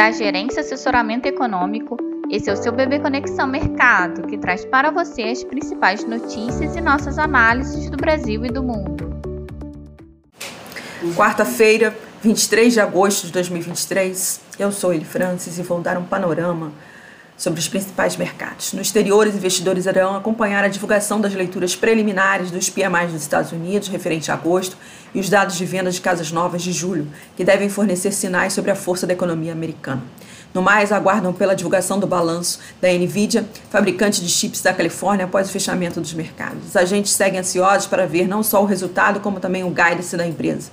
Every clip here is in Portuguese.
da Gerência Assessoramento Econômico. Esse é o seu Bebê Conexão Mercado, que traz para você as principais notícias e nossas análises do Brasil e do mundo. Quarta-feira, 23 de agosto de 2023, eu sou Eli Francis e vou dar um panorama sobre os principais mercados. No exterior, os investidores irão acompanhar a divulgação das leituras preliminares dos PMIs dos Estados Unidos, referente a agosto, e os dados de venda de casas novas de julho, que devem fornecer sinais sobre a força da economia americana. No mais, aguardam pela divulgação do balanço da Nvidia, fabricante de chips da Califórnia, após o fechamento dos mercados. Os agentes seguem ansiosos para ver não só o resultado, como também o guidance da empresa.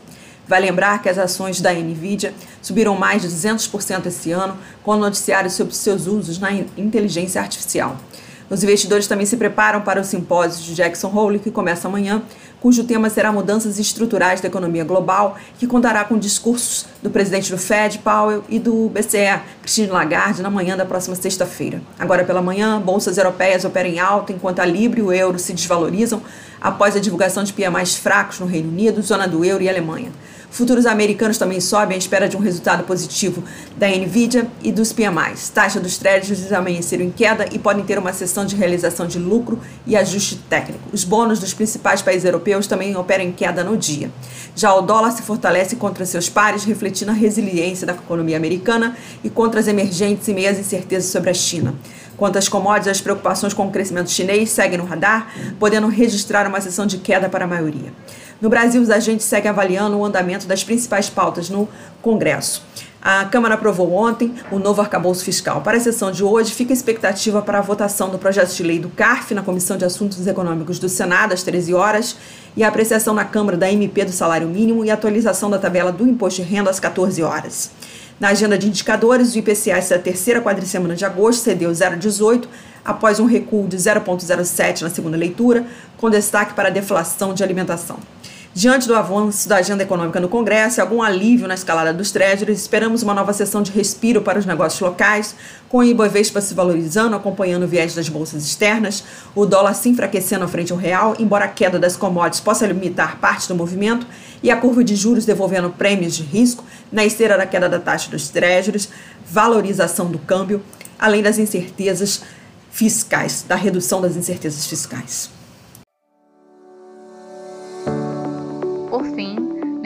Vai lembrar que as ações da Nvidia subiram mais de 200% esse ano, com o noticiário sobre seus usos na inteligência artificial. Os investidores também se preparam para o simpósio de Jackson Hole, que começa amanhã, cujo tema será mudanças estruturais da economia global, que contará com discursos do presidente do Fed, Powell, e do BCE, Christine Lagarde, na manhã da próxima sexta-feira. Agora pela manhã, bolsas europeias operam em alta, enquanto a Libra e o euro se desvalorizam após a divulgação de PIA mais fracos no Reino Unido, zona do euro e Alemanha. Futuros americanos também sobem à espera de um resultado positivo da Nvidia e dos PMIs. Taxa dos créditos amanheceram em queda e podem ter uma sessão de realização de lucro e ajuste técnico. Os bônus dos principais países europeus também operam em queda no dia. Já o dólar se fortalece contra seus pares, refletindo a resiliência da economia americana e contra as emergentes e meias incertezas sobre a China. Quanto às commodities, as preocupações com o crescimento chinês seguem no radar, podendo registrar uma sessão de queda para a maioria. No Brasil, os agentes seguem avaliando o andamento das principais pautas no Congresso. A Câmara aprovou ontem o novo arcabouço fiscal. Para a sessão de hoje, fica expectativa para a votação do projeto de lei do CARF na Comissão de Assuntos Econômicos do Senado às 13 horas e a apreciação na Câmara da MP do salário mínimo e atualização da tabela do imposto de renda às 14 horas. Na agenda de indicadores, o IPCA da terceira quadricemana de agosto cedeu 0,18 após um recuo de 0,07 na segunda leitura, com destaque para a deflação de alimentação. Diante do avanço da agenda econômica no Congresso e algum alívio na escalada dos treasuries, esperamos uma nova sessão de respiro para os negócios locais, com o Ibovespa se valorizando, acompanhando o viés das bolsas externas, o dólar se enfraquecendo frente ao real, embora a queda das commodities possa limitar parte do movimento, e a curva de juros devolvendo prêmios de risco na esteira da queda da taxa dos treasuries, valorização do câmbio, além das incertezas fiscais, da redução das incertezas fiscais.